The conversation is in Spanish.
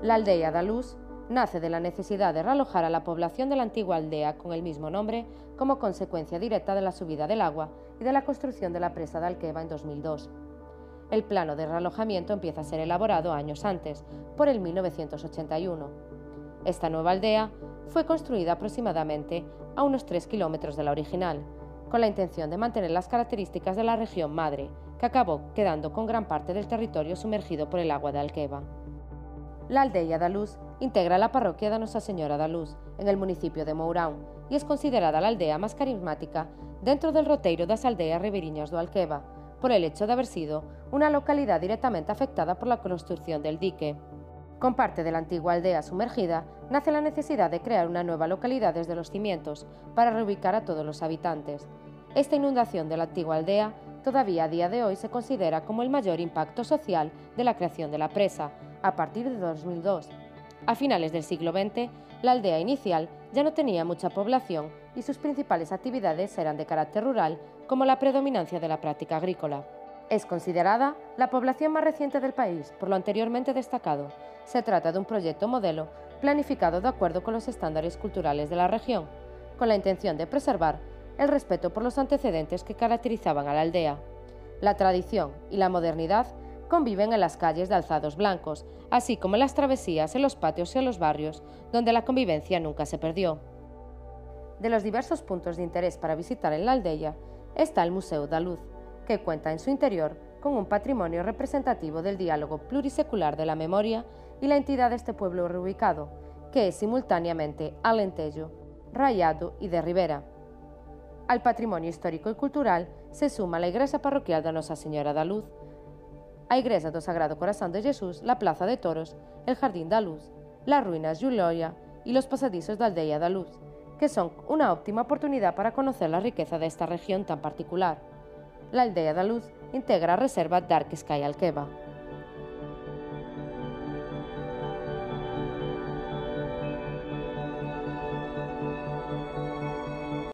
La aldea da Luz nace de la necesidad de realojar a la población de la antigua aldea con el mismo nombre como consecuencia directa de la subida del agua y de la construcción de la presa de Alqueva en 2002. El plano de realojamiento empieza a ser elaborado años antes, por el 1981. Esta nueva aldea fue construida aproximadamente a unos 3 kilómetros de la original, con la intención de mantener las características de la región madre, que acabó quedando con gran parte del territorio sumergido por el agua de Alqueva. La aldea da Luz integra la parroquia de Nuestra Señora da Luz, en el municipio de Mourão, y es considerada la aldea más carismática dentro del roteiro das aldeas riberiñas do Alqueva, por el hecho de haber sido una localidad directamente afectada por la construcción del dique. Con parte de la antigua aldea sumergida, nace la necesidad de crear una nueva localidad desde los cimientos para reubicar a todos los habitantes. Esta inundación de la antigua aldea todavía a día de hoy se considera como el mayor impacto social de la creación de la presa, a partir de 2002. A finales del siglo XX, la aldea inicial ya no tenía mucha población y sus principales actividades eran de carácter rural, como la predominancia de la práctica agrícola. Es considerada la población más reciente del país, por lo anteriormente destacado. Se trata de un proyecto modelo planificado de acuerdo con los estándares culturales de la región, con la intención de preservar el respeto por los antecedentes que caracterizaban a la aldea. La tradición y la modernidad conviven en las calles de alzados blancos, así como en las travesías en los patios y en los barrios, donde la convivencia nunca se perdió. De los diversos puntos de interés para visitar en la aldea está el Museo da Luz, que cuenta en su interior con un patrimonio representativo del diálogo plurisecular de la memoria y la entidad de este pueblo reubicado, que es simultáneamente Alentejo, Rayado y de Ribera. Al patrimonio histórico y cultural se suma la iglesia parroquial de Nuestra Señora da Luz, a iglesia do Sagrado Corazón de Jesús, la Plaza de Toros, el Jardín da Luz, las ruinas Juloya y los pasadizos de Aldea da Luz, que son una óptima oportunidad para conocer la riqueza de esta región tan particular. La Aldea da Luz integra a Reserva Dark Sky Alqueva.